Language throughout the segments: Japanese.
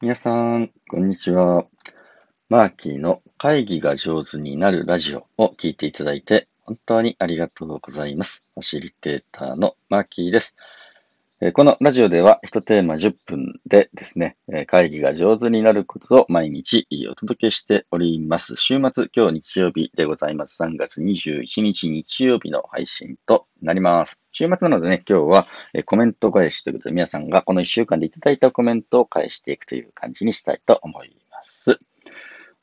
皆さん、こんにちは。マーキーの会議が上手になるラジオを聞いていただいて本当にありがとうございます。ファシリテーターのマーキーです。このラジオでは1テーマ10分でですね、会議が上手になることを毎日お届けしております。週末、今日日曜日でございます。3月21日日曜日の配信となります。週末なのでね、今日はコメント返しということで皆さんがこの1週間でいただいたコメントを返していくという感じにしたいと思います。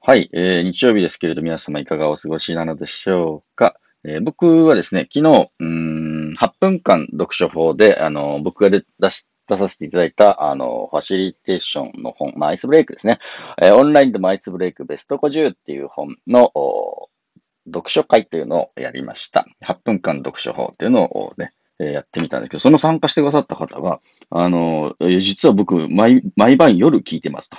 はい、えー、日曜日ですけれど皆様いかがお過ごしなのでしょうか。えー、僕はですね、昨日、うん、8分間読書法で、あの、僕が出し、出させていただいた、あの、ファシリテーションの本、まあ、アイスブレイクですね。えー、オンラインでもアイスブレイクベスト50っていう本の、読書会というのをやりました。8分間読書法っていうのをね、えー、やってみたんですけど、その参加してくださった方が、あの、実は僕、毎、毎晩夜聞いてますと。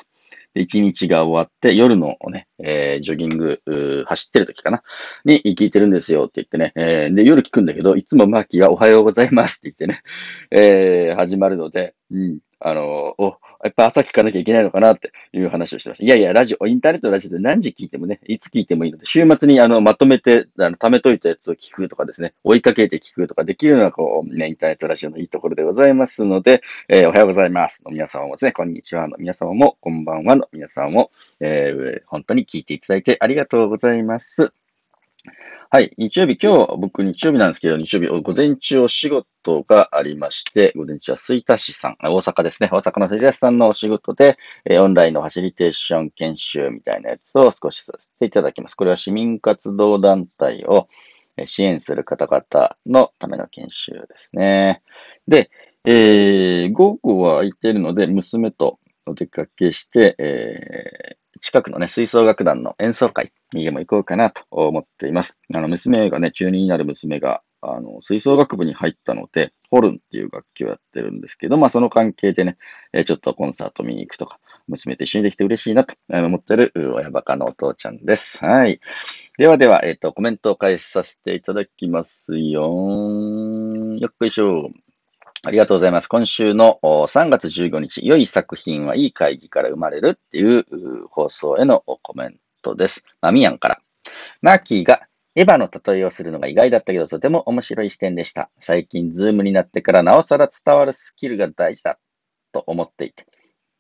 一日が終わって、夜のね、えー、ジョギング、走ってる時かな。に聞いてるんですよって言ってね、えー、で、夜聞くんだけど、いつもマーキーがおはようございますって言ってね、えー、始まるので、うん、あの、お、やっぱ朝聞かなきゃいけないのかなっていう話をしてます。いやいや、ラジオ、インターネットラジオで何時聞いてもね、いつ聞いてもいいので、週末にあの、まとめて、あの、貯めといたやつを聞くとかですね、追いかけて聞くとかできるのが、こう、ね、インターネットラジオのいいところでございますので、えー、おはようございますの皆様もですね、こんにちはの皆様も、こんばんはの皆さんも、えー、本当に聞いていただいてありがとうございます。はい。日曜日、今日、僕日曜日なんですけど、日曜日、午前中お仕事がありまして、午前中は吹田市さん、大阪ですね。大阪の吹田市さんのお仕事で、えオンラインのファシリテーション研修みたいなやつを少しさせていただきます。これは市民活動団体を支援する方々のための研修ですね。で、えー、午後は空いているので、娘とお出かけして、えー近くのね、吹奏楽団の演奏会にでも行こうかなと思っています。あの、娘がね、中2になる娘が、あの、吹奏楽部に入ったので、ホルンっていう楽器をやってるんですけど、まあその関係でね、えちょっとコンサート見に行くとか、娘と一緒にできて嬉しいなと思ってる親バカのお父ちゃんです。はい。ではでは、えっ、ー、と、コメントを返させていただきますよ。よっこいしょ。ありがとうございます。今週の3月15日、良い作品はいい会議から生まれるっていう放送へのコメントです。まあ、ミヤンから。マーキーがエヴァの例えをするのが意外だったけど、とても面白い視点でした。最近、 Zoom になってからなおさら伝わるスキルが大事だと思っていて、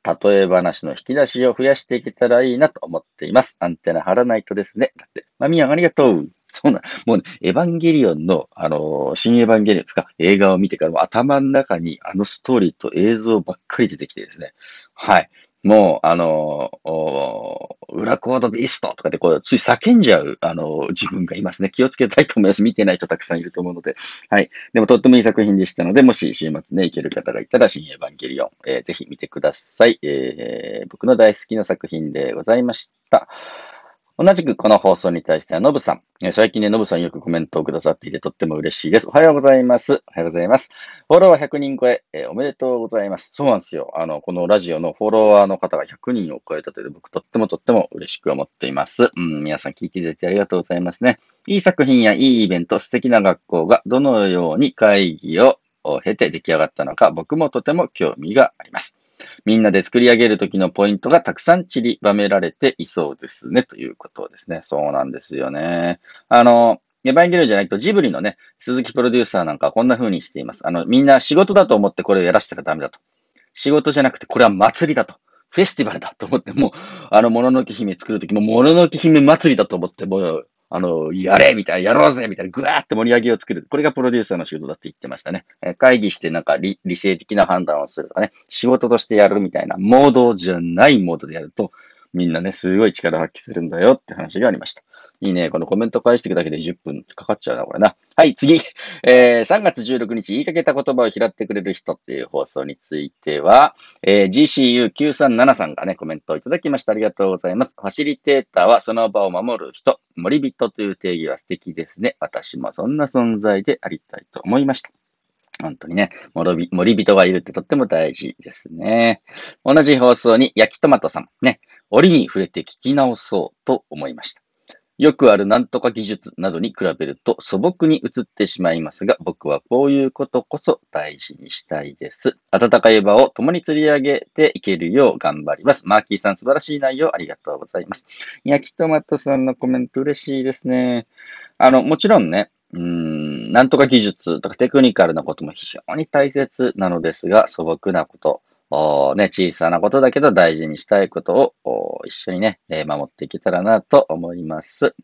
例え話の引き出しを増やしていけたらいいなと思っています。アンテナ張らないとですね。だって、まあ、ミヤンありがとう。そうな、もうね、エヴァンゲリオンの、あのー、新エヴァンゲリオンですか、映画を見てからも頭の中にあのストーリーと映像ばっかり出てきてですね。はい。もう、あのー、裏コードビーストとかでこう、つい叫んじゃう、あのー、自分がいますね。気をつけたいと思います。見てない人たくさんいると思うので。はい。でもとってもいい作品でしたので、もし週末ね、行ける方がいたら、新エヴァンゲリオン、えー、ぜひ見てください。えー、僕の大好きな作品でございました。同じくこの放送に対しては、ノブさん。最近ね、ノブさんよくコメントをくださっていてとっても嬉しいです。おはようございます。おはようございます。フォロワー100人超え、えー、おめでとうございます。そうなんですよ。あの、このラジオのフォロワーの方が100人を超えたという僕とってもとっても嬉しく思っています。うん、皆さん聞いていただいてありがとうございますね。いい作品やいいイベント、素敵な学校がどのように会議を経て出来上がったのか、僕もとても興味があります。みんなで作り上げるときのポイントがたくさん散りばめられていそうですね、ということですね。そうなんですよね。あの、エヴァンゲリオンじゃないとジブリのね、鈴木プロデューサーなんかはこんな風にしています。あの、みんな仕事だと思ってこれをやらせたらダメだと。仕事じゃなくてこれは祭りだと。フェスティバルだと思って、もう、あの、もののけ姫作るときも、もののけ姫祭りだと思って、もう、あの、やれみたいな、やろうぜみたいな、ぐわーって盛り上げを作る。これがプロデューサーの仕事だって言ってましたね。え会議してなんか理理性的な判断をするとかね、仕事としてやるみたいな、モードじゃないモードでやると、みんなね、すごい力発揮するんだよって話がありました。いいね。このコメント返していくだけで10分かかっちゃうな、これな。はい、次。えー、3月16日、言いかけた言葉を拾ってくれる人っていう放送については、えー、GCU937 さんがね、コメントをいただきました。ありがとうございます。ファシリテーターはその場を守る人、森人という定義は素敵ですね。私もそんな存在でありたいと思いました。本当にね、森人がいるってとっても大事ですね。同じ放送に焼きトマトさん、ね、折に触れて聞き直そうと思いました。よくあるなんとか技術などに比べると素朴に映ってしまいますが、僕はこういうことこそ大事にしたいです。温かい場を共に釣り上げていけるよう頑張ります。マーキーさん素晴らしい内容ありがとうございます。焼きトマトさんのコメント嬉しいですね。あの、もちろんね、うん、なんとか技術とかテクニカルなことも非常に大切なのですが、素朴なこと、ね、小さなことだけど大事にしたいことを一緒にね、守っていけたらなと思います。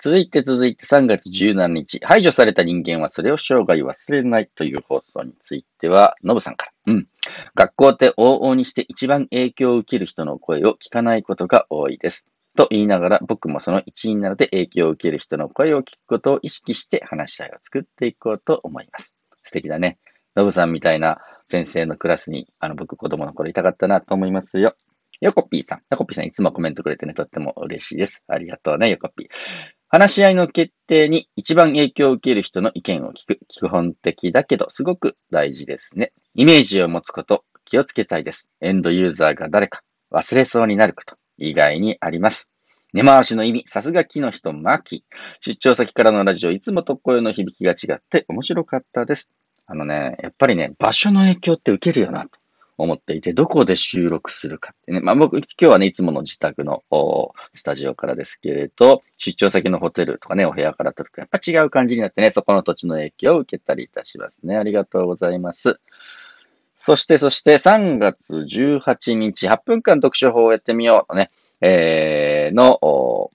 続いて続いて3月17日、排除された人間はそれを生涯忘れないという放送については、ノブさんから。うん。学校って往々にして一番影響を受ける人の声を聞かないことが多いです。と言いながら、僕もその一員なので影響を受ける人の声を聞くことを意識して話し合いを作っていこうと思います。素敵だね。ノブさんみたいな先生のクラスに、あの、僕子供の頃いたかったなと思いますよ。ヨコピーさん。ヨコピーさんいつもコメントくれてね、とっても嬉しいです。ありがとうね、ヨコピー。話し合いの決定に一番影響を受ける人の意見を聞く。基本的だけど、すごく大事ですね。イメージを持つこと、気をつけたいです。エンドユーザーが誰か忘れそうになること、意外にあります。根回しの意味、さすが木の人、マキ。出張先からのラジオ、いつもと声の響きが違って面白かったです。あのね、やっぱりね、場所の影響って受けるよな、と。思っていて、どこで収録するかってね。まあ僕、今日はね、いつもの自宅のスタジオからですけれど、出張先のホテルとかね、お部屋から撮るとやっぱ違う感じになってね、そこの土地の影響を受けたりいたしますね。ありがとうございます。そして、そして3月18日、8分間読書法をやってみようとね、えー、の、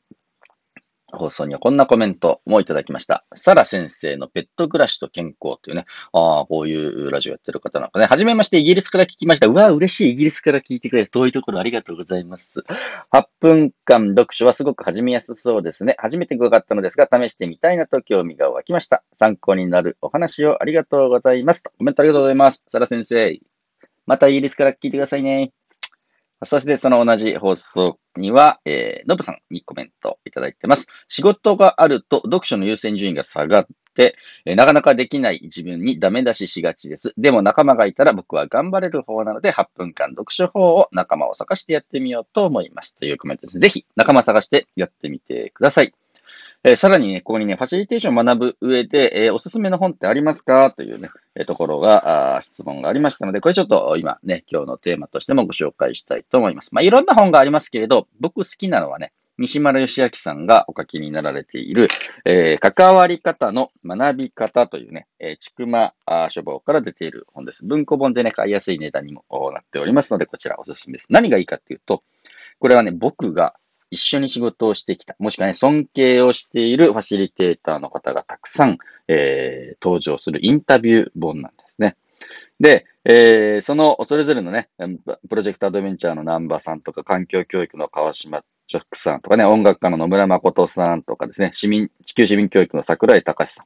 放送にはこんなコメントもいただきました。サラ先生のペット暮らしと健康というね、ああ、こういうラジオやってる方なんかね、はじめましてイギリスから聞きました。うわ、嬉しい。イギリスから聞いてくれる。遠いところありがとうございます。8分間読書はすごく始めやすそうですね。初めて伺ったのですが、試してみたいなと興味が湧きました。参考になるお話をありがとうございます。コメントありがとうございます。サラ先生。またイギリスから聞いてくださいね。そしてその同じ放送には、えー、ノブさんにコメントいただいてます。仕事があると読書の優先順位が下がって、えー、なかなかできない自分にダメ出ししがちです。でも仲間がいたら僕は頑張れる方なので、8分間読書法を仲間を探してやってみようと思います。というコメントですね。ぜひ仲間探してやってみてください。えー、さらにね、ここにね、ファシリテーションを学ぶ上で、えー、おすすめの本ってありますか？というね、えー、ところが、質問がありましたので、これちょっと今ね、今日のテーマとしてもご紹介したいと思います。まあ、いろんな本がありますけれど、僕好きなのはね、西丸義明さんがお書きになられている、えー、関わり方の学び方というね、え、ちくま書房から出ている本です。文庫本でね、買いやすい値段にもなっておりますので、こちらおすすめです。何がいいかっていうと、これはね、僕が一緒に仕事をしてきた、もしくはね、尊敬をしているファシリテーターの方がたくさん、えー、登場するインタビュー本なんですね。で、えー、その、それぞれのね、プロジェクトアドベンチャーの南波さんとか、環境教育の川島ジョックさんとかね、音楽家の野村誠さんとかですね、市民、地球市民教育の桜井隆さん、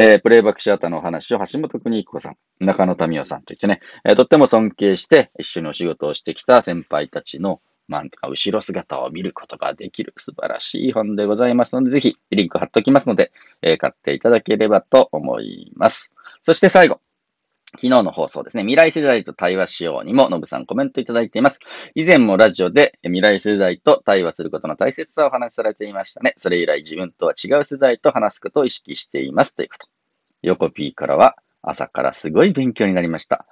えー、プレイバックシアターのお話を橋本邦彦さん、中野民夫さんといってね、えー、とっても尊敬して一緒にお仕事をしてきた先輩たちのまあ、後ろ姿を見ることができる素晴らしい本でございますので、ぜひリンク貼っておきますので、えー、買っていただければと思います。そして最後。昨日の放送ですね。未来世代と対話しようにも、のぶさんコメントいただいています。以前もラジオで未来世代と対話することの大切さをお話しされていましたね。それ以来自分とは違う世代と話すことを意識しています。ということ。横 P からは、朝からすごい勉強になりました。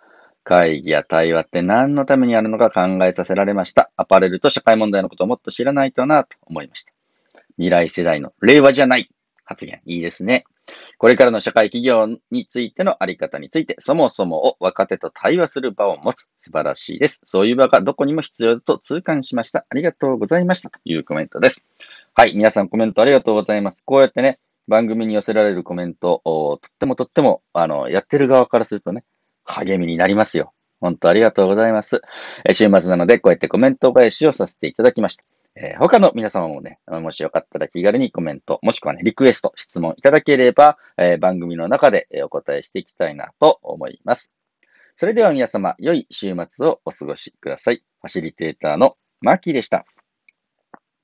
会議や対話って何のためにあるのか考えさせられました。アパレルと社会問題のことをもっと知らないとなと思いました。未来世代の令和じゃない発言。いいですね。これからの社会企業についてのあり方について、そもそもを若手と対話する場を持つ。素晴らしいです。そういう場がどこにも必要だと痛感しました。ありがとうございました。というコメントです。はい。皆さんコメントありがとうございます。こうやってね、番組に寄せられるコメントを、とってもとっても、あの、やってる側からするとね、励みになりますよ。本当ありがとうございます。え週末なので、こうやってコメント返しをさせていただきました。えー、他の皆様もね、もしよかったら気軽にコメント、もしくはね、リクエスト、質問いただければ、えー、番組の中でお答えしていきたいなと思います。それでは皆様、良い週末をお過ごしください。ファシリテーターのマーキーでした。